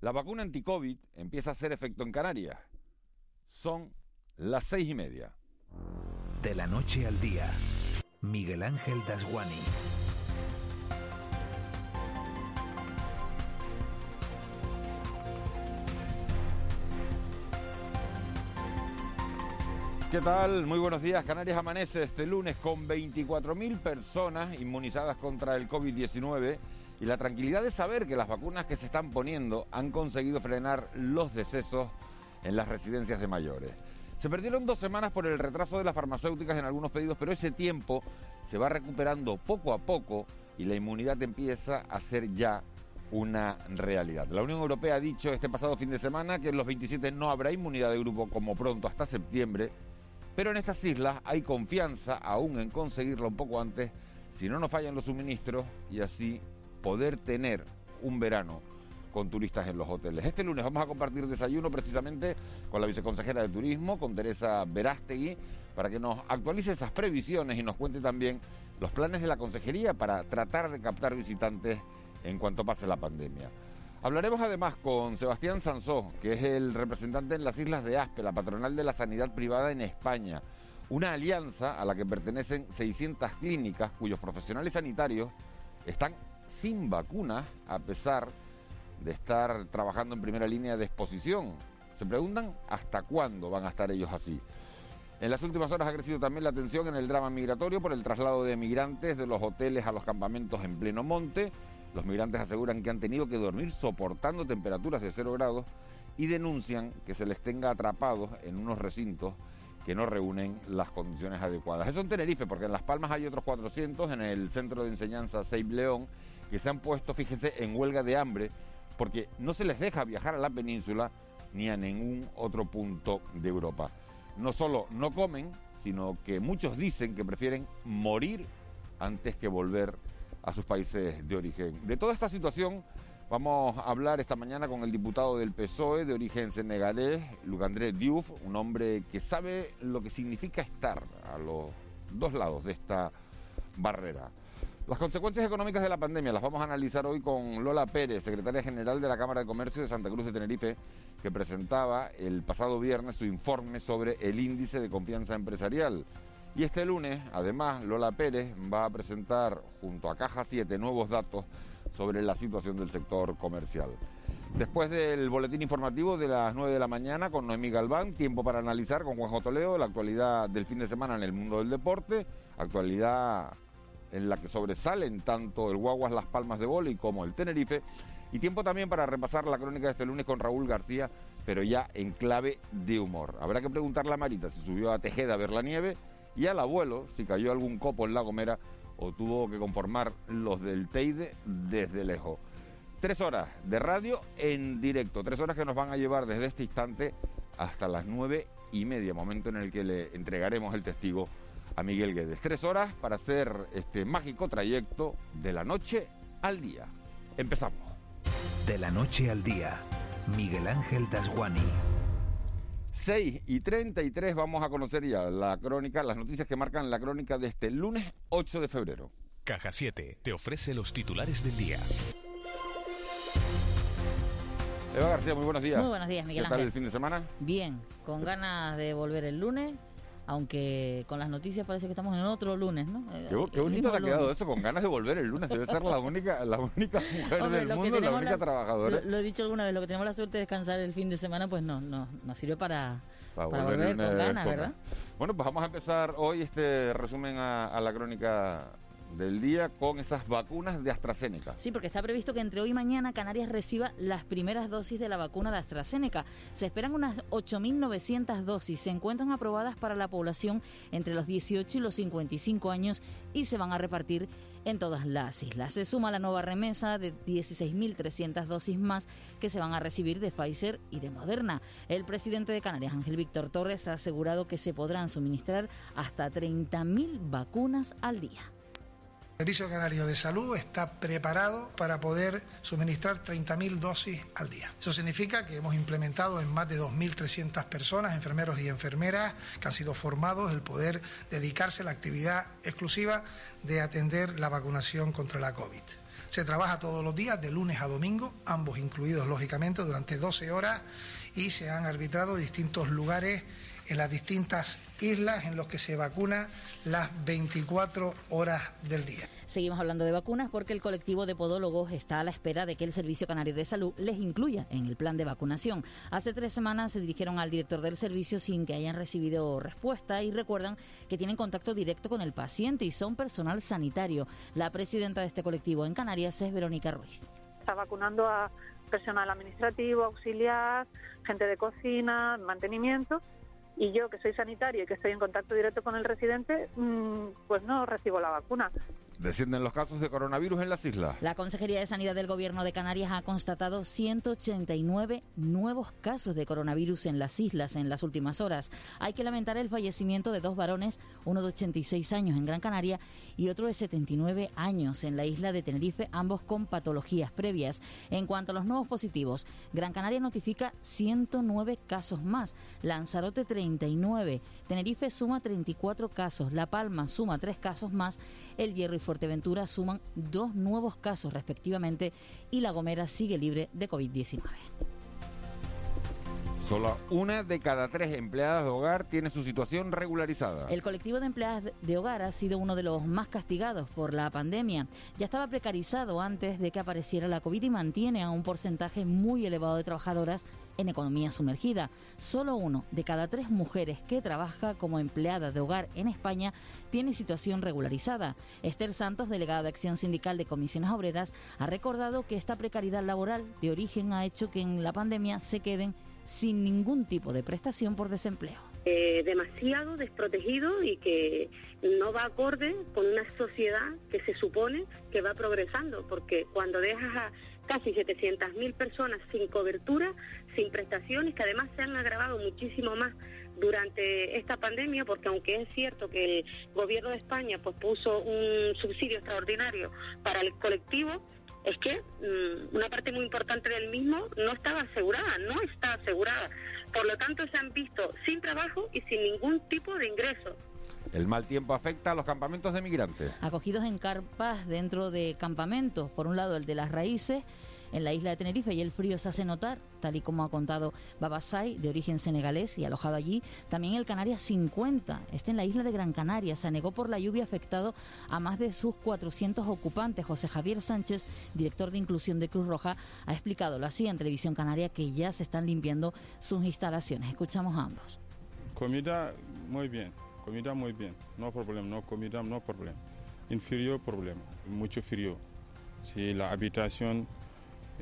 La vacuna anti-COVID empieza a hacer efecto en Canarias. Son las seis y media. De la noche al día, Miguel Ángel Dasguani. ¿Qué tal? Muy buenos días. Canarias amanece este lunes con 24.000 personas inmunizadas contra el COVID-19 y la tranquilidad de saber que las vacunas que se están poniendo han conseguido frenar los decesos en las residencias de mayores. Se perdieron dos semanas por el retraso de las farmacéuticas en algunos pedidos, pero ese tiempo se va recuperando poco a poco y la inmunidad empieza a ser ya una realidad. La Unión Europea ha dicho este pasado fin de semana que en los 27 no habrá inmunidad de grupo como pronto hasta septiembre, pero en estas islas hay confianza aún en conseguirlo un poco antes si no nos fallan los suministros y así poder tener un verano con turistas en los hoteles. Este lunes vamos a compartir desayuno precisamente con la viceconsejera de Turismo, con Teresa Verástegui, para que nos actualice esas previsiones y nos cuente también los planes de la consejería para tratar de captar visitantes en cuanto pase la pandemia. Hablaremos además con Sebastián Sansó, que es el representante en las islas de Aspe, la patronal de la sanidad privada en España. Una alianza a la que pertenecen 600 clínicas cuyos profesionales sanitarios están sin vacunas a pesar de estar trabajando en primera línea de exposición. Se preguntan hasta cuándo van a estar ellos así. En las últimas horas ha crecido también la tensión en el drama migratorio por el traslado de migrantes de los hoteles a los campamentos en pleno monte. Los migrantes aseguran que han tenido que dormir soportando temperaturas de cero grados y denuncian que se les tenga atrapados en unos recintos que no reúnen las condiciones adecuadas. Eso en Tenerife, porque en Las Palmas hay otros 400, en el centro de enseñanza Seib León, que se han puesto, fíjense, en huelga de hambre, porque no se les deja viajar a la península ni a ningún otro punto de Europa. No solo no comen, sino que muchos dicen que prefieren morir antes que volver a sus países de origen. De toda esta situación vamos a hablar esta mañana con el diputado del PSOE de origen senegalés, Lugandré Diouf, un hombre que sabe lo que significa estar a los dos lados de esta barrera. Las consecuencias económicas de la pandemia las vamos a analizar hoy con Lola Pérez, secretaria general de la Cámara de Comercio de Santa Cruz de Tenerife, que presentaba el pasado viernes su informe sobre el índice de confianza empresarial. Y este lunes, además, Lola Pérez va a presentar junto a Caja 7 nuevos datos sobre la situación del sector comercial. Después del boletín informativo de las 9 de la mañana con Noemí Galván, tiempo para analizar con Juanjo Toledo la actualidad del fin de semana en el mundo del deporte, actualidad en la que sobresalen tanto el Guaguas Las Palmas de Boli como el Tenerife, y tiempo también para repasar la crónica de este lunes con Raúl García, pero ya en clave de humor. Habrá que preguntarle a Marita si subió a Tejeda a ver la nieve y al abuelo si cayó algún copo en la Gomera o tuvo que conformar los del Teide desde lejos. Tres horas de radio en directo, tres horas que nos van a llevar desde este instante hasta las nueve y media, momento en el que le entregaremos el testigo a Miguel Guedes. Tres horas para hacer este mágico trayecto de la noche al día. Empezamos. De la noche al día, Miguel Ángel Dasguani. 6 y 33 vamos a conocer ya la crónica, las noticias que marcan la crónica de este lunes 8 de febrero. Caja 7 te ofrece los titulares del día. Eva García, muy buenos días. Muy buenos días, Miguel ¿Qué tal Ángel. el fin de semana? Bien, con ganas de volver el lunes, aunque con las noticias parece que estamos en otro lunes, ¿no? Eh, Qué, bonito te ha quedado lunes. eso, con ganas de volver el lunes. Debe ser la única, la única mujer Hombre, del mundo, la única la- trabajadora. Lo, lo he dicho alguna vez, lo que tenemos la suerte de descansar el fin de semana, pues no, no, nos sirve para, Para para volver con ganas, con ¿verdad? Bueno, pues vamos a empezar hoy este resumen a, a la crónica del día con esas vacunas de AstraZeneca. Sí, porque está previsto que entre hoy y mañana Canarias reciba las primeras dosis de la vacuna de AstraZeneca. Se esperan unas 8.900 dosis. Se encuentran aprobadas para la población entre los 18 y los 55 años y se van a repartir en todas las islas. Se suma la nueva remesa de 16.300 dosis más que se van a recibir de Pfizer y de Moderna. El presidente de Canarias, Ángel Víctor Torres, ha asegurado que se podrán suministrar hasta 30.000 vacunas al día. El Servicio Canario de Salud está preparado para poder suministrar 30.000 dosis al día. Eso significa que hemos implementado en más de 2.300 personas, enfermeros y enfermeras, que han sido formados el poder dedicarse a la actividad exclusiva de atender la vacunación contra la COVID. Se trabaja todos los días, de lunes a domingo, ambos incluidos lógicamente, durante 12 horas y se han arbitrado distintos lugares en las distintas islas en los que se vacuna las 24 horas del día. Seguimos hablando de vacunas porque el colectivo de podólogos está a la espera de que el Servicio Canario de Salud les incluya en el plan de vacunación. Hace tres semanas se dirigieron al director del servicio sin que hayan recibido respuesta y recuerdan que tienen contacto directo con el paciente y son personal sanitario. La presidenta de este colectivo en Canarias es Verónica Ruiz. Está vacunando a personal administrativo, auxiliar, gente de cocina, mantenimiento y yo que soy sanitario y que estoy en contacto directo con el residente, mm, pues no recibo la vacuna. Descienden los casos de coronavirus en las islas. La Consejería de Sanidad del Gobierno de Canarias ha constatado 189 nuevos casos de coronavirus en las islas en las últimas horas. Hay que lamentar el fallecimiento de dos varones, uno de 86 años en Gran Canaria y otro de 79 años en la isla de Tenerife, ambos con patologías previas. En cuanto a los nuevos positivos, Gran Canaria notifica 109 casos más, Lanzarote 39, Tenerife suma 34 casos, La Palma suma 3 casos más, El Hierro y Fuerteventura suman dos nuevos casos respectivamente y La Gomera sigue libre de COVID-19. Solo una de cada tres empleadas de hogar tiene su situación regularizada. El colectivo de empleadas de hogar ha sido uno de los más castigados por la pandemia. Ya estaba precarizado antes de que apareciera la COVID y mantiene a un porcentaje muy elevado de trabajadoras en economía sumergida. Solo uno de cada tres mujeres que trabaja como empleada de hogar en España tiene situación regularizada. Esther Santos, delegada de Acción Sindical de Comisiones Obreras, ha recordado que esta precariedad laboral de origen ha hecho que en la pandemia se queden sin ningún tipo de prestación por desempleo. Eh, demasiado desprotegido y que no va acorde con una sociedad que se supone que va progresando, porque cuando dejas a casi 700.000 personas sin cobertura, sin prestaciones, que además se han agravado muchísimo más durante esta pandemia, porque aunque es cierto que el gobierno de España pues, puso un subsidio extraordinario para el colectivo, es que mm, una parte muy importante del mismo no estaba asegurada, no está asegurada. Por lo tanto, se han visto sin trabajo y sin ningún tipo de ingreso. El mal tiempo afecta a los campamentos de migrantes. Acogidos en carpas dentro de campamentos, por un lado el de las raíces, en la isla de Tenerife y el frío se hace notar, tal y como ha contado Babasai, de origen senegalés y alojado allí. También el Canarias 50, este en la isla de Gran Canaria, se anegó por la lluvia afectado a más de sus 400 ocupantes. José Javier Sánchez, director de inclusión de Cruz Roja, ha explicado lo así en Televisión Canaria que ya se están limpiando sus instalaciones. Escuchamos a ambos. Comida muy bien, comida muy bien, no problema, no comida, no problema. En frío, problema, mucho frío. Si la habitación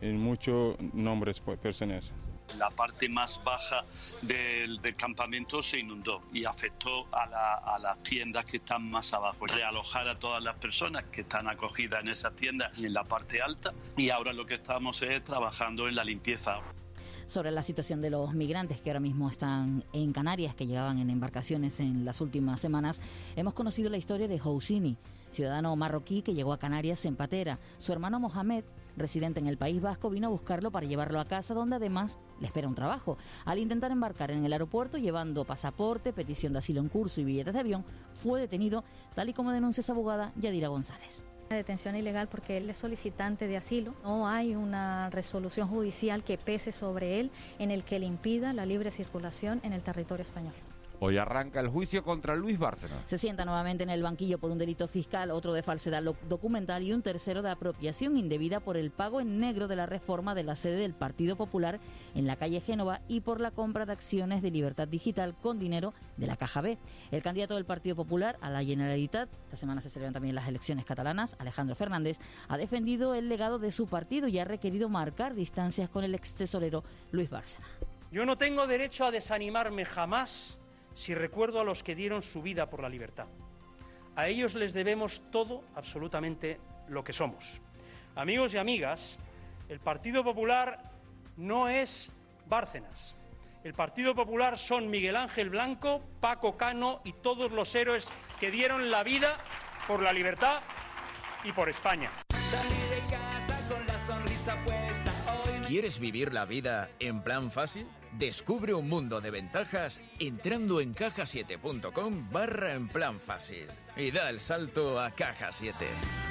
en muchos nombres personas. La parte más baja del, del, campamento se inundó y afectó a, la, a, las tiendas que están más abajo. Realojar a todas las personas que están acogidas en esas tiendas en la parte alta y ahora lo que estamos es trabajando en la limpieza sobre la situación de los migrantes que ahora mismo están en Canarias, que llegaban en embarcaciones en las últimas semanas, hemos conocido la historia de Housini, ciudadano marroquí que llegó a Canarias en patera. Su hermano Mohamed residente en el País Vasco, vino a buscarlo para llevarlo a casa, donde además le espera un trabajo. Al intentar embarcar en el aeropuerto llevando pasaporte, petición de asilo en curso y billetes de avión, fue detenido, tal y como denuncia su abogada Yadira González. Detención ilegal porque él es solicitante de asilo. No hay una resolución judicial que pese sobre él en el que le impida la libre circulación en el territorio español. Hoy arranca el juicio contra Luis Bárcena. Se sienta nuevamente en el banquillo por un delito fiscal, otro de falsedad documental y un tercero de apropiación indebida por el pago en negro de la reforma de la sede del Partido Popular en la calle Génova y por la compra de acciones de Libertad Digital con dinero de la Caja B. El candidato del Partido Popular a la Generalitat, esta semana se celebran también las elecciones catalanas, Alejandro Fernández, ha defendido el legado de su partido y ha requerido marcar distancias con el ex tesorero Luis Bárcena. Yo no tengo derecho a desanimarme jamás si recuerdo a los que dieron su vida por la libertad. A ellos les debemos todo, absolutamente lo que somos. Amigos y amigas, el Partido Popular no es Bárcenas. El Partido Popular son Miguel Ángel Blanco, Paco Cano y todos los héroes que dieron la vida por la libertad y por España. ¿Quieres vivir la vida en plan fácil? Descubre un mundo de ventajas entrando en cajasiete.com barra en plan fácil y da el salto a Caja 7.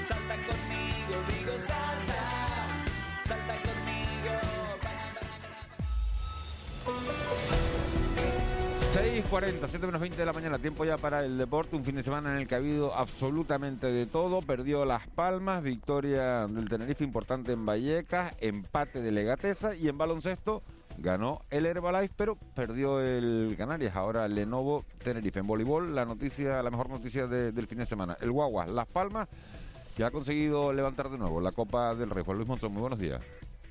Salta conmigo, digo salta, salta conmigo. 6.40, 7 menos 20 de la mañana, tiempo ya para el deporte, un fin de semana en el que ha habido absolutamente de todo, perdió Las Palmas, victoria del Tenerife importante en Vallecas, empate de Legatesa y en baloncesto ganó el Herbalife, pero perdió el Canarias. Ahora Lenovo Tenerife. En voleibol, la noticia, la mejor noticia del fin de semana. El Guagua, Las Palmas, que ha conseguido levantar de nuevo la Copa del Rey. Juan Luis Monzón, muy buenos días.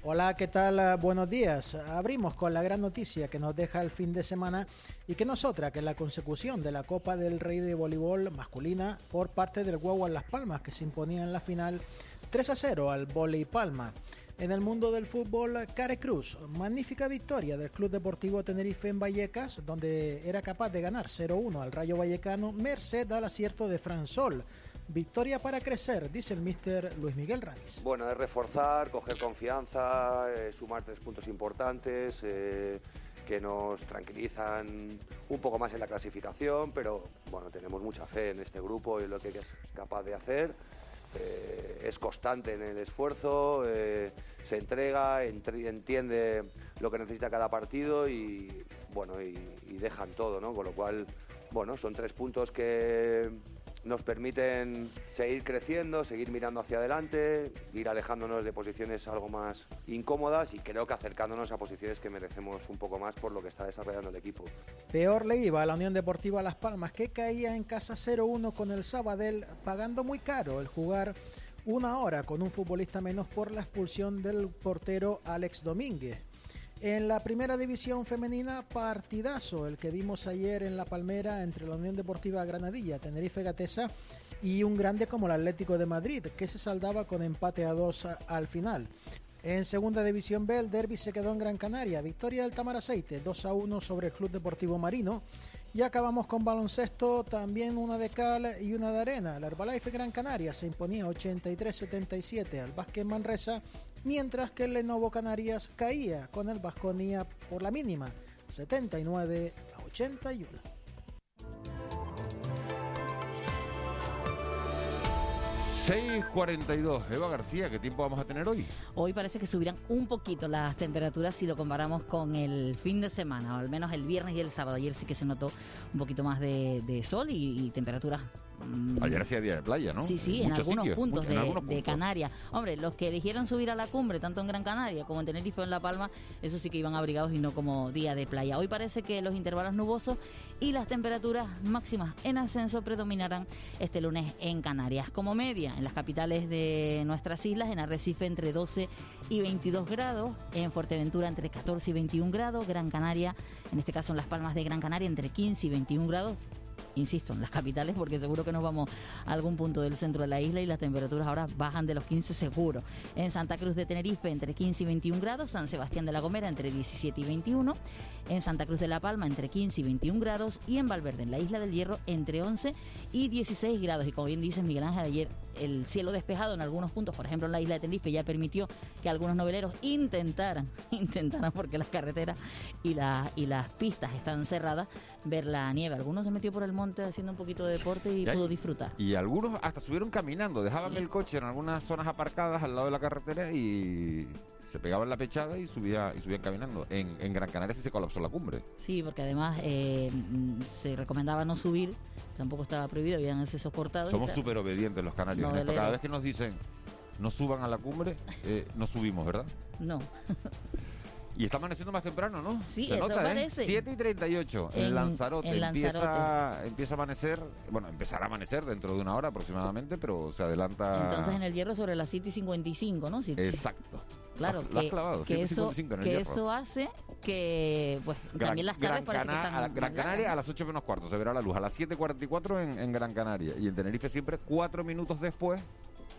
Hola, ¿qué tal? Ah, buenos días. Abrimos con la gran noticia que nos deja el fin de semana y que no es otra que la consecución de la Copa del Rey de Voleibol masculina por parte del Guagua Las Palmas, que se imponía en la final 3 a 0 al Voley Palma. En el mundo del fútbol, Care Cruz, magnífica victoria del Club Deportivo Tenerife en Vallecas, donde era capaz de ganar 0-1 al Rayo Vallecano, merced al acierto de Fransol. Victoria para crecer, dice el mister Luis Miguel Radiz. Bueno, es reforzar, coger confianza, eh, sumar tres puntos importantes. Eh, que nos tranquilizan un poco más en la clasificación, pero bueno, tenemos mucha fe en este grupo y en lo que es capaz de hacer. Eh, es constante en el esfuerzo, eh, se entrega, entiende lo que necesita cada partido y bueno y, y, dejan todo, ¿no? Con lo cual, bueno, son tres puntos que nos permiten seguir creciendo, seguir mirando hacia adelante, ir alejándonos de posiciones algo más incómodas y creo que acercándonos a posiciones que merecemos un poco más por lo que está desarrollando el equipo. Peor le iba a la Unión Deportiva Las Palmas, que caía en casa 0-1 con el Sabadell, pagando muy caro el jugar una hora con un futbolista menos por la expulsión del portero Alex Domínguez. En la primera división femenina, partidazo, el que vimos ayer en La Palmera entre la Unión Deportiva Granadilla, Tenerife Gatesa y un grande como el Atlético de Madrid, que se saldaba con empate a dos al final. En segunda división B, el derby se quedó en Gran Canaria. Victoria del Tamaraceite, 2 a 1 sobre el Club Deportivo Marino. Y acabamos con baloncesto, también una de cal y una de arena. El Herbalife Gran Canaria se imponía 83-77 al Vázquez Manresa mientras que el Lenovo Canarias caía con el Vasconia por la mínima, 79 a 81. 6.42. Eva García, ¿qué tiempo vamos a tener hoy? Hoy parece que subirán un poquito las temperaturas si lo comparamos con el fin de semana, o al menos el viernes y el sábado. Ayer sí que se notó un poquito más de, sol y, y temperaturas. Ayer hacía día de playa, ¿no? Sí, sí, en, algunos, puntos de, Canarias. Hombre, los que eligieron subir a la cumbre, tanto en Gran Canaria como en Tenerife o en La Palma, eso sí que iban abrigados y no como día de playa. Hoy parece que los intervalos nubosos y las temperaturas máximas en ascenso predominarán este lunes en Canarias. Como media, en las capitales de nuestras islas, en Arrecife entre 12 y 22 grados, en Fuerteventura entre 14 y 21 grados, Gran Canaria, en este caso en Las Palmas de Gran Canaria, entre 15 y 21 grados, insisto, en las capitales, porque seguro que nos vamos a algún punto del centro de la isla y las temperaturas ahora bajan de los 15 seguro. En Santa Cruz de Tenerife entre 15 y 21 grados, San Sebastián de la Gomera entre 17 y 21, en Santa Cruz de la Palma entre 15 y 21 grados y en Valverde, en la isla del Hierro, entre 11 y 16 grados. Y como bien dice Miguel Ángel, ayer el cielo despejado en algunos puntos, por ejemplo en la isla de Tenerife, ya permitió que algunos noveleros intentaran, intentaran porque las carreteras y, la, y las pistas están cerradas, ver la nieve. Algunos se metió por el monte haciendo un poquito de deporte y, pudo disfrutar. Y algunos hasta subieron caminando, dejaban el coche en algunas zonas aparcadas al lado de la carretera y se pegaban la pechada y subía y subían caminando. En, en Gran Canaria sí se colapsó la cumbre. Sí, porque además eh, se recomendaba no subir, tampoco estaba prohibido, habían accesos cortados. Somos súper obedientes los canarios. en esto. Noveleros. Cada vez que nos dicen no suban a la cumbre, eh, no subimos, ¿verdad? No. Y está amaneciendo más temprano, ¿no? Sí, Se eso nota, ¿eh? parece. 7 y 38 en, En- Lanzarote. en Empieza, Lanzarote. empieza a amanecer, bueno, empezará a amanecer dentro de una hora aproximadamente, pero se adelanta. Entonces en el hierro sobre la City 55, ¿no? Si- Exacto. Claro, has que, clavado, que eso, 155 en el que eso hace que pues Gran, también las tardes Gran parece que están a la- Gran Canaria a las 8 menos cuarto se verá la luz. A las 7.44 en, en Gran Canaria. Y en Tenerife siempre cuatro minutos después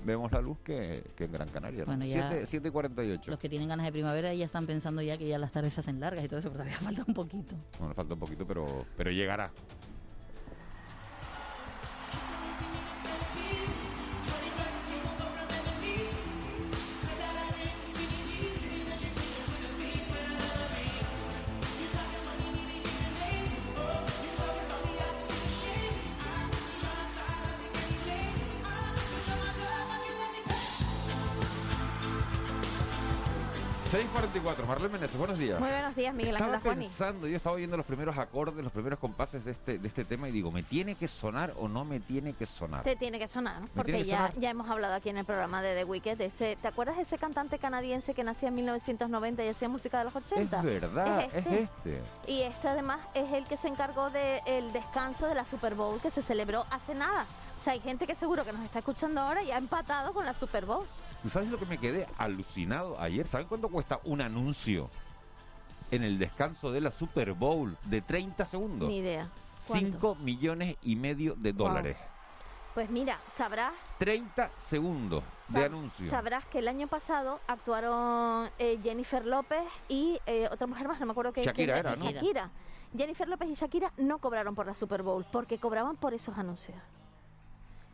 vemos la luz que, que en Gran Canaria. ¿no? Bueno, ya 7, 7 y 48. Los que tienen ganas de primavera ya están pensando ya que ya las tardes se hacen largas y todo eso, pero todavía falta un poquito. Bueno, falta un poquito, pero, pero llegará. ...6.44, Marlene Meneses, buenos días. Muy buenos días, Miguel Estaba Ángel Juani. pensando, yo estaba oyendo los primeros acordes, los primeros compases de este, de este tema y digo, ¿me tiene que sonar o no me tiene que sonar? Te tiene que sonar, porque que ya, sonar? ya hemos hablado aquí en el programa de The Wicked. de Ese, ¿Te acuerdas de ese cantante canadiense que nacía en 1990 y hacía música de los 80? Es verdad, Es es este. este. Y este además es el que se encargó del descanso de la Super Bowl que se celebró hace nada. O sea, hay gente que seguro que nos está escuchando ahora y ha empatado con la Super Bowl. ¿Tú sabes lo que me quedé alucinado ayer? ¿Saben cuánto cuesta un anuncio en el descanso de la Super Bowl de 30 segundos? Ni idea. ¿Cuánto? 5 millones y medio de Wow. dólares. Pues mira, sabrás 30 segundos de Sab- anuncio. Sabrás que el año pasado actuaron eh, Jennifer López y eh, otra mujer más, no me acuerdo qué. Shakira quién era, ¿no? Shakira. Jennifer López y Shakira no cobraron por la Super Bowl porque cobraban por esos anuncios.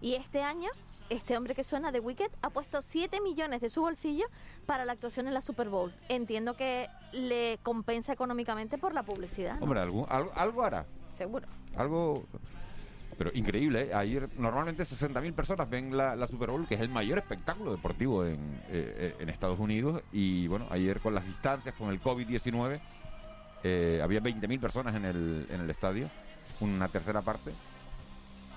Y este año, este hombre que suena de Wicked ha puesto 7 millones de su bolsillo para la actuación en la Super Bowl. Entiendo que le compensa económicamente por la publicidad. ¿no? Hombre, algo, algo, algo hará. Seguro. Algo. Pero increíble, ¿eh? Ayer normalmente 60.000 personas ven la, la Super Bowl, que es el mayor espectáculo deportivo en, eh, eh, en Estados Unidos. Y bueno, ayer con las distancias, con el COVID-19, eh, había 20.000 personas en el, en el estadio, una tercera parte.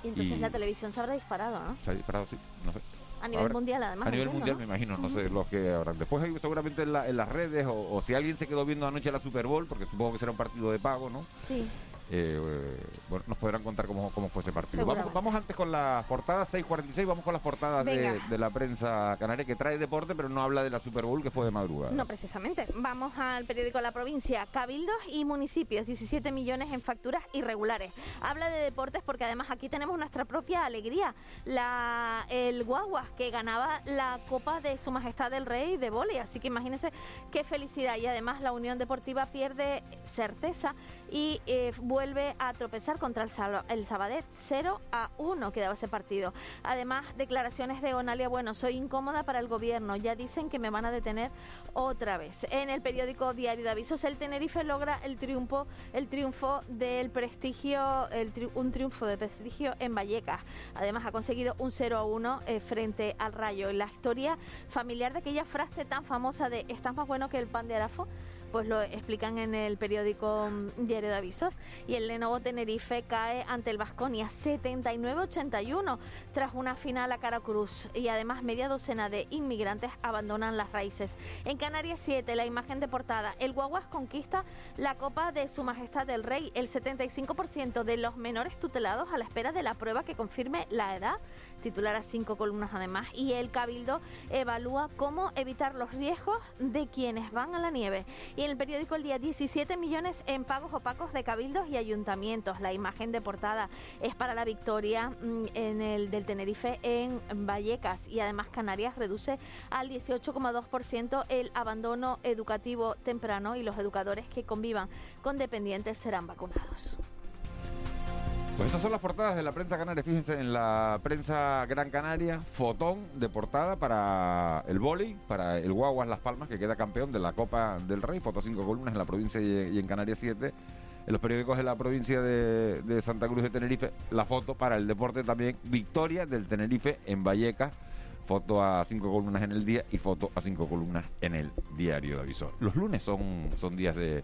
Y entonces y- la televisión se habrá disparado, ¿no? Se ha disparado, sí, no sé. A nivel Ahora- mundial, además. A nivel entiendo, mundial, ¿no? me imagino, no sé los que habrán. Después hay seguramente en, la- en las redes, o, o si alguien se quedó viendo anoche la Super Bowl, porque supongo que será un partido de pago, ¿no? Sí. Eh, eh, bueno, nos podrán contar cómo, cómo fue ese partido. Vamos, antes con las portadas, 6.46, vamos con las portadas de, la prensa canaria que trae deporte, pero no habla de la Super Bowl que fue de madrugada. No, precisamente. Vamos al periódico La Provincia. Cabildos y municipios, 17 millones en facturas irregulares. Habla de deportes porque además aquí tenemos nuestra propia alegría. La, el Guaguas que ganaba la Copa de Su Majestad el Rey de Boli. Así que imagínense qué felicidad. Y además la Unión Deportiva pierde certeza y eh, vuelve a tropezar contra el, Sal- el Sabadet 0 a 1 quedaba ese partido. Además, declaraciones de Onalia, bueno, soy incómoda para el gobierno, ya dicen que me van a detener otra vez. En el periódico Diario de Avisos, el Tenerife logra el triunfo, el triunfo del prestigio, el tri- un triunfo de prestigio en Vallecas. Además, ha conseguido un 0 a 1 eh, frente al Rayo. La historia familiar de aquella frase tan famosa de estás más bueno que el pan de Arafo pues lo explican en el periódico mm, Diario de Avisos. Y el Lenovo Tenerife cae ante el Vasconia 79-81 tras una final a cara cruz. Y además media docena de inmigrantes abandonan las raíces. En Canarias 7, la imagen de portada. El Guaguas conquista la Copa de Su Majestad el Rey. El 75% de los menores tutelados a la espera de la prueba que confirme la edad titular a cinco columnas además, y el Cabildo evalúa cómo evitar los riesgos de quienes van a la nieve. Y en el periódico El Día 17 millones en pagos opacos de cabildos y ayuntamientos. La imagen de portada es para la victoria mm, en el del Tenerife en Vallecas y además Canarias reduce al 18,2% el abandono educativo temprano y los educadores que convivan con dependientes serán vacunados. Pues estas son las portadas de la prensa canaria. Fíjense en la prensa Gran Canaria, fotón de portada para el vóley, para el Guaguas Las Palmas, que queda campeón de la Copa del Rey. Foto a cinco columnas en la provincia y, en Canarias 7. En los periódicos de la provincia de, de Santa Cruz de Tenerife, la foto para el deporte también. Victoria del Tenerife en Vallecas. foto a cinco columnas en el día y foto a cinco columnas en el diario de aviso. Los lunes son, son días de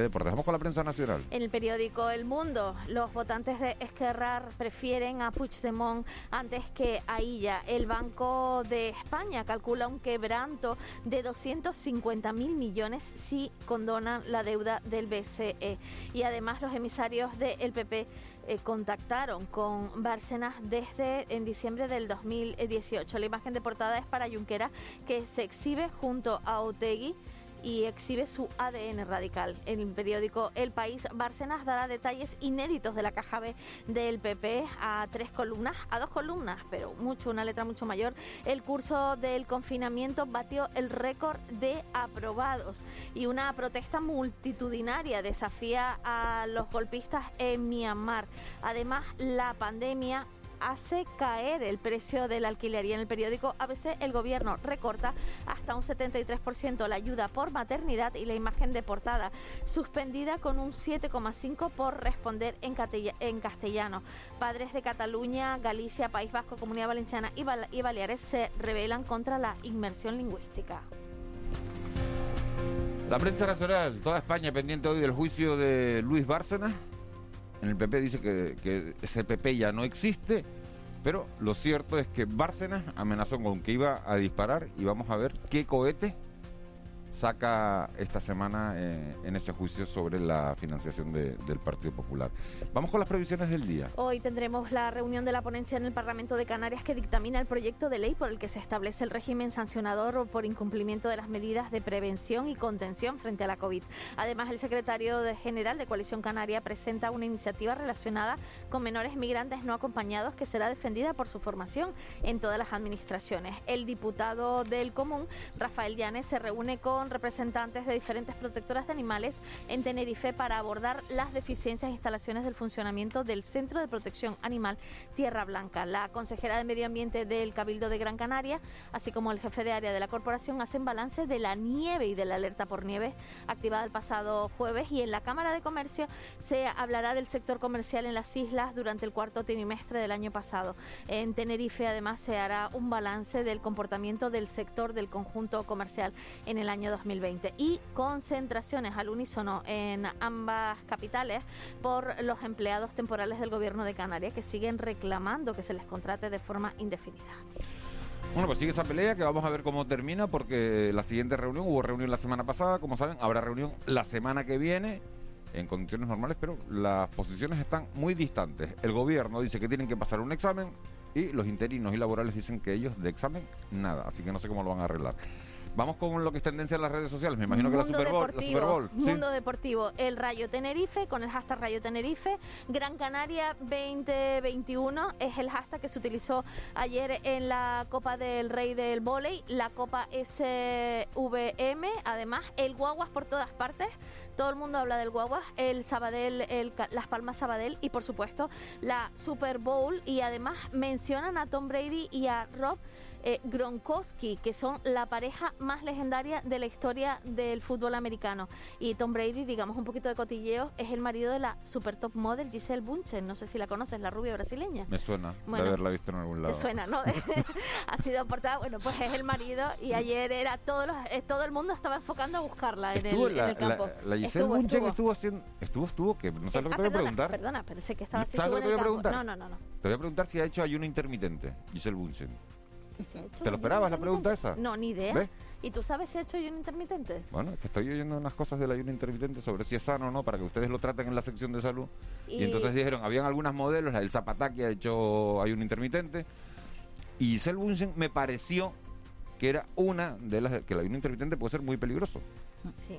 De. Vamos con la prensa nacional. El periódico El Mundo, los votantes de Esquerra prefieren a Puigdemont antes que a Illa. El Banco de España calcula un quebranto de 250 mil millones si condonan la deuda del BCE. Y además los emisarios del PP eh, contactaron con Bárcenas desde en diciembre del 2018. La imagen de portada es para Junquera, que se exhibe junto a Otegui y exhibe su ADN radical. En el periódico El País, Bárcenas dará detalles inéditos de la caja B del PP a tres columnas, a dos columnas, pero mucho, una letra mucho mayor. El curso del confinamiento batió el récord de aprobados y una protesta multitudinaria desafía a los golpistas en Myanmar. Además, la pandemia hace caer el precio del alquiler y en el periódico ABC el gobierno recorta hasta un 73% la ayuda por maternidad y la imagen de portada suspendida con un 7,5 por responder en, castellano. Padres de Cataluña, Galicia, País Vasco, Comunidad Valenciana y Baleares se rebelan contra la inmersión lingüística. La prensa nacional, toda España pendiente hoy del juicio de Luis Bárcenas en el PP dice que, ese PP ya no existe, pero lo cierto es que Bárcenas amenazó con que iba a disparar y vamos a ver qué cohete saca esta semana eh, en ese juicio sobre la financiación del Partido Popular. Vamos con las previsiones del día. Hoy tendremos la reunión de la ponencia en el Parlamento de Canarias que dictamina el proyecto de ley por el que se establece el régimen sancionador por incumplimiento de las medidas de prevención y contención frente a la COVID. Además, el secretario general de Coalición Canaria presenta una iniciativa relacionada con menores migrantes no acompañados que será defendida por su formación en todas las administraciones. El diputado del Común, Rafael Llanes, se reúne con representantes de diferentes protectoras de animales en Tenerife para abordar las deficiencias e instalaciones del funcionamiento del Centro de Protección Animal Tierra Blanca. La consejera de Medio Ambiente del Cabildo de Gran Canaria, así como el jefe de área de la corporación, hacen balance de la nieve y de la alerta por nieve activada el pasado jueves y en la Cámara de Comercio se hablará del sector comercial en las islas durante el cuarto trimestre del año pasado. En Tenerife además se hará un balance del comportamiento del sector del conjunto comercial en el año 2020 y concentraciones al unísono en ambas capitales por los empleados temporales del gobierno de Canarias que siguen reclamando que se les contrate de forma indefinida. Bueno, pues sigue esa pelea que vamos a ver cómo termina porque la siguiente reunión, hubo reunión la semana pasada, como saben, habrá reunión la semana que viene en condiciones normales, pero las posiciones están muy distantes. El gobierno dice que tienen que pasar un examen y los interinos y laborales dicen que ellos de examen nada, así que no sé cómo lo van a arreglar. Vamos con lo que es tendencia en las redes sociales. Me imagino que la Super Bowl. La Super Bowl Mundo Deportivo. El Rayo Tenerife con el hashtag Rayo Tenerife. Gran Canaria 2021 es el hashtag que se utilizó ayer en la Copa del Rey del Voley. La Copa SVM. Además, el Guaguas por todas partes. Todo el mundo habla del Guaguas, el Sabadell, el, Las Palmas Sabadell y por supuesto la Super Bowl. Y además mencionan a Tom Brady y a Rob eh, Gronkowski, que son la pareja más legendaria de la historia del fútbol americano. Y Tom Brady, digamos un poquito de cotilleo, es el marido de la super top model Giselle Bunchen. No sé si la conoces, la rubia brasileña. Me suena de haberla visto en algún lado. Te suena, ¿no? ha sido aportada, bueno, pues es el marido y ayer era todos los, eh, todo el mundo estaba enfocando a buscarla en, el, campo. La, Giselle Bunchen estuvo. haciendo, estuvo, estuvo, que no sabes lo que te voy a preguntar. Perdona, pensé que estaba. ¿Sabes lo que te voy a preguntar? No, no, no, no. Te voy a preguntar si ha hecho ayuno intermitente, Giselle Bunchen. ¿Te lo esperabas la pregunta esa? No, ni idea. ¿Y tú sabes si ha hecho ayuno intermitente? Bueno, es que estoy oyendo unas cosas del ayuno intermitente sobre si es sano o no, para que ustedes lo traten en la sección de salud. Y, entonces dijeron, habían algunas modelos, el Zapataki ha hecho ayuno intermitente. Y Bunsen me pareció que era una de las que el ayuno intermitente puede ser muy peligroso. Sí.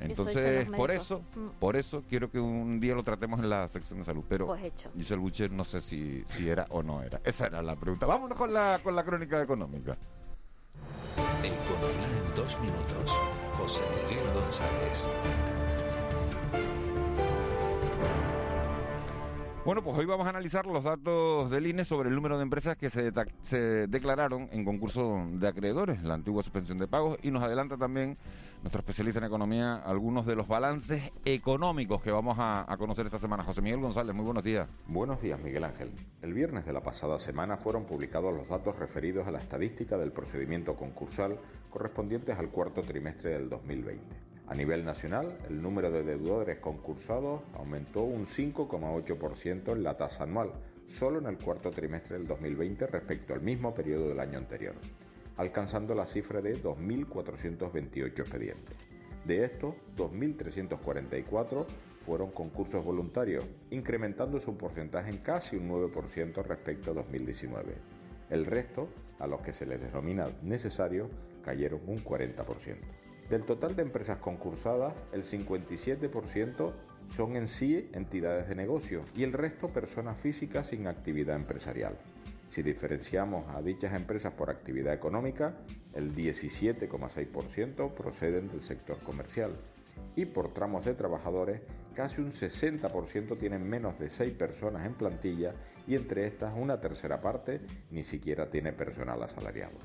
Entonces, por eso, mm. por eso quiero que un día lo tratemos en la sección de salud. Pero pues hecho. Giselle Butcher no sé si, si era o no era. Esa era la pregunta. Vámonos con la, con la crónica económica. Economía en dos minutos. José Miguel González. Bueno, pues hoy vamos a analizar los datos del INE sobre el número de empresas que se, se declararon en concurso de acreedores, la antigua suspensión de pagos, y nos adelanta también nuestro especialista en economía, algunos de los balances económicos que vamos a, a, conocer esta semana. José Miguel González, muy buenos días. Buenos días, Miguel Ángel. El viernes de la pasada semana fueron publicados los datos referidos a la estadística del procedimiento concursal correspondientes al cuarto trimestre del 2020. A nivel nacional, el número de deudores concursados aumentó un 5,8% en la tasa anual, solo en el cuarto trimestre del 2020 respecto al mismo periodo del año anterior alcanzando la cifra de 2.428 expedientes. De estos, 2.344 fueron concursos voluntarios, incrementando su porcentaje en casi un 9% respecto a 2019. El resto, a los que se les denomina necesarios, cayeron un 40%. Del total de empresas concursadas, el 57% son en sí entidades de negocio y el resto personas físicas sin actividad empresarial. Si diferenciamos a dichas empresas por actividad económica, el 17,6% proceden del sector comercial y por tramos de trabajadores, casi un 60% tienen menos de 6 personas en plantilla y entre estas una tercera parte ni siquiera tiene personal asalariado.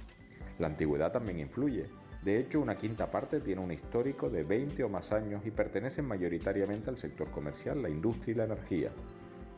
La antigüedad también influye. De hecho, una quinta parte tiene un histórico de 20 o más años y pertenecen mayoritariamente al sector comercial, la industria y la energía.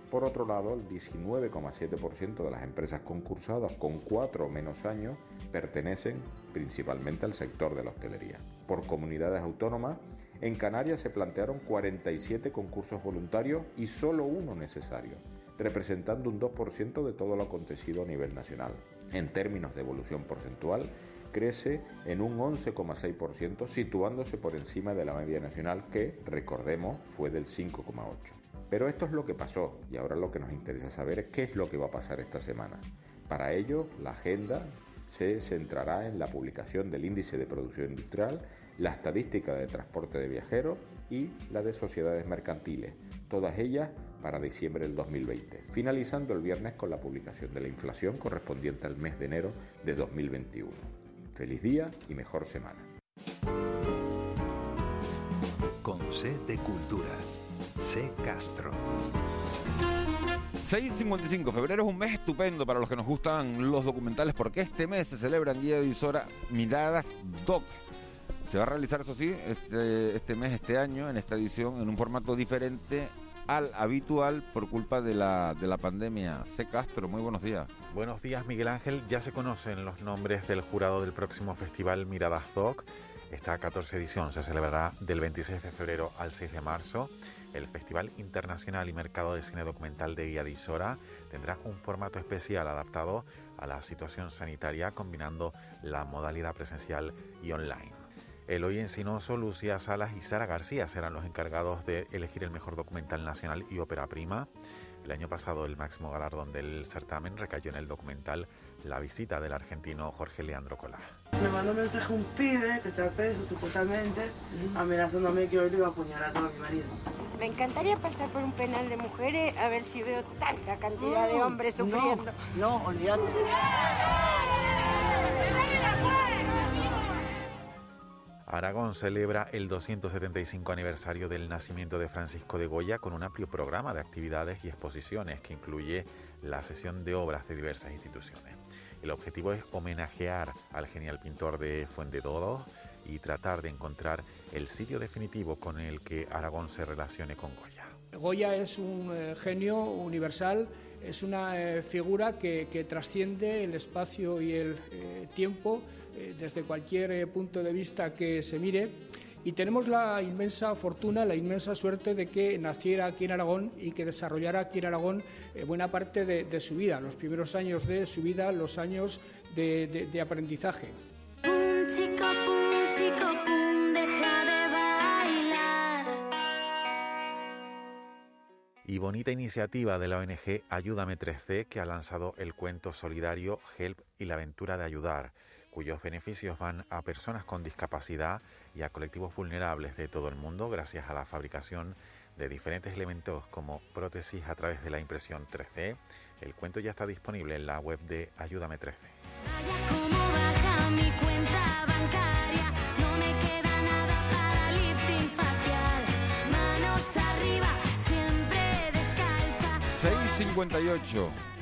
Por otro lado, el 19,7% de las empresas concursadas con cuatro o menos años pertenecen principalmente al sector de la hostelería. Por comunidades autónomas, en Canarias se plantearon 47 concursos voluntarios y solo uno necesario, representando un 2% de todo lo acontecido a nivel nacional. En términos de evolución porcentual, crece en un 11,6%, situándose por encima de la media nacional que, recordemos, fue del 5,8%. Pero esto es lo que pasó y ahora lo que nos interesa saber es qué es lo que va a pasar esta semana. Para ello, la agenda se centrará en la publicación del índice de producción industrial, la estadística de transporte de viajeros y la de sociedades mercantiles, todas ellas para diciembre del 2020, finalizando el viernes con la publicación de la inflación correspondiente al mes de enero de 2021. Feliz día y mejor semana. Con sed de cultura C. Castro. 6.55, febrero es un mes estupendo para los que nos gustan los documentales porque este mes se celebra en Guía de Isora Miradas Doc. Se va a realizar, eso sí, este, este mes, este año, en esta edición, en un formato diferente al habitual por culpa de la, de la pandemia. C. Castro, muy buenos días. Buenos días, Miguel Ángel. Ya se conocen los nombres del jurado del próximo festival Miradas Doc. Esta 14 edición se celebrará del 26 de febrero al 6 de marzo. El Festival Internacional y Mercado de Cine Documental de Guía de Isora tendrá un formato especial adaptado a la situación sanitaria, combinando la modalidad presencial y online. Eloy Encinoso, Lucía Salas y Sara García serán los encargados de elegir el mejor documental nacional y ópera prima. El año pasado el máximo galardón del certamen recayó en el documental La visita del argentino Jorge Leandro Colá. Me mandó un mensaje un pibe que está preso supuestamente, amenazándome que hoy le iba a apuñalar a mi marido. Me encantaría pasar por un penal de mujeres a ver si veo tanta cantidad de hombres sufriendo. No, no olvídate. Aragón celebra el 275 aniversario del nacimiento de Francisco de Goya con un amplio programa de actividades y exposiciones que incluye la sesión de obras de diversas instituciones. El objetivo es homenajear al genial pintor de Fuente Fuentedodo y tratar de encontrar el sitio definitivo con el que Aragón se relacione con Goya. Goya es un eh, genio universal, es una eh, figura que, trasciende el espacio y el eh, tiempo desde cualquier punto de vista que se mire. Y tenemos la inmensa fortuna, la inmensa suerte de que naciera aquí en Aragón y que desarrollara aquí en Aragón buena parte de, su vida, los primeros años de su vida, los años de, de aprendizaje. Y bonita iniciativa de la ONG Ayúdame 3C que ha lanzado el cuento solidario Help y la aventura de ayudar, cuyos beneficios van a personas con discapacidad y a colectivos vulnerables de todo el mundo gracias a la fabricación de diferentes elementos como prótesis a través de la impresión 3D. El cuento ya está disponible en la web de Ayúdame 3D. mi cuenta bancaria, no me queda nada para lifting facial. Manos arriba, siempre descalza. 658.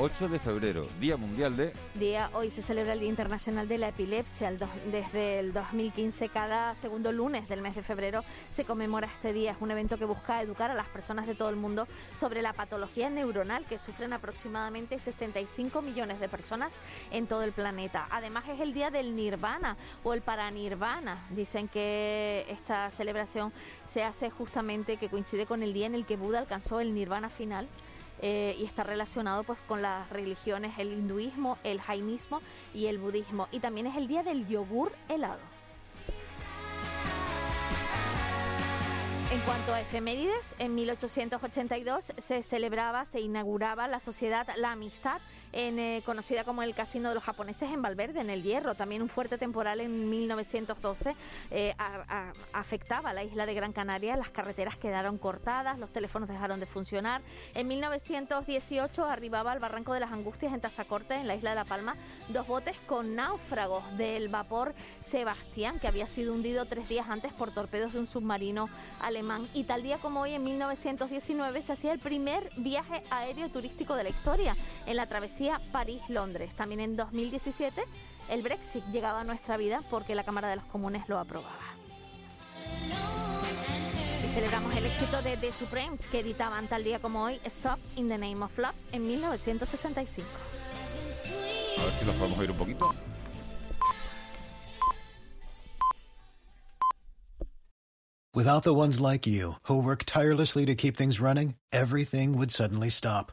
8 de febrero, Día Mundial de... Día, hoy se celebra el Día Internacional de la Epilepsia. desde el 2015, cada segundo lunes del mes de febrero se conmemora este día. Es un evento que busca educar a las personas de todo el mundo sobre la patología neuronal que sufren aproximadamente 65 millones de personas en todo el planeta. Además es el Día del Nirvana o el Paranirvana. Dicen que esta celebración se hace justamente que coincide con el día en el que Buda alcanzó el Nirvana final eh, y está relacionado pues con las religiones, el hinduismo, el jainismo y el budismo. Y también es el día del yogur helado. En cuanto a efemérides, en 1882 se celebraba, se inauguraba la sociedad La Amistad en, eh, conocida como el Casino de los Japoneses en Valverde, en el Hierro. También un fuerte temporal en 1912 eh, afectaba a la isla de Gran Canaria. Las carreteras quedaron cortadas, los teléfonos dejaron de funcionar. En 1918 arribaba al Barranco de las Angustias en Tazacorte, en la isla de La Palma, dos botes con náufragos del vapor Sebastián, que había sido hundido tres días antes por torpedos de un submarino alemán. Y tal día como hoy, en 1919, se hacía el primer viaje aéreo turístico de la historia en la travesía París-Londres. También en 2017 el Brexit llegaba a nuestra vida porque la Cámara de los Comunes lo aprobaba. Y celebramos el éxito de The Supremes que editaban tal día como hoy Stop in the Name of Love en 1965. A ver si nos podemos oír un poquito. Without the ones like you, who work tirelessly to keep things running, everything would suddenly stop.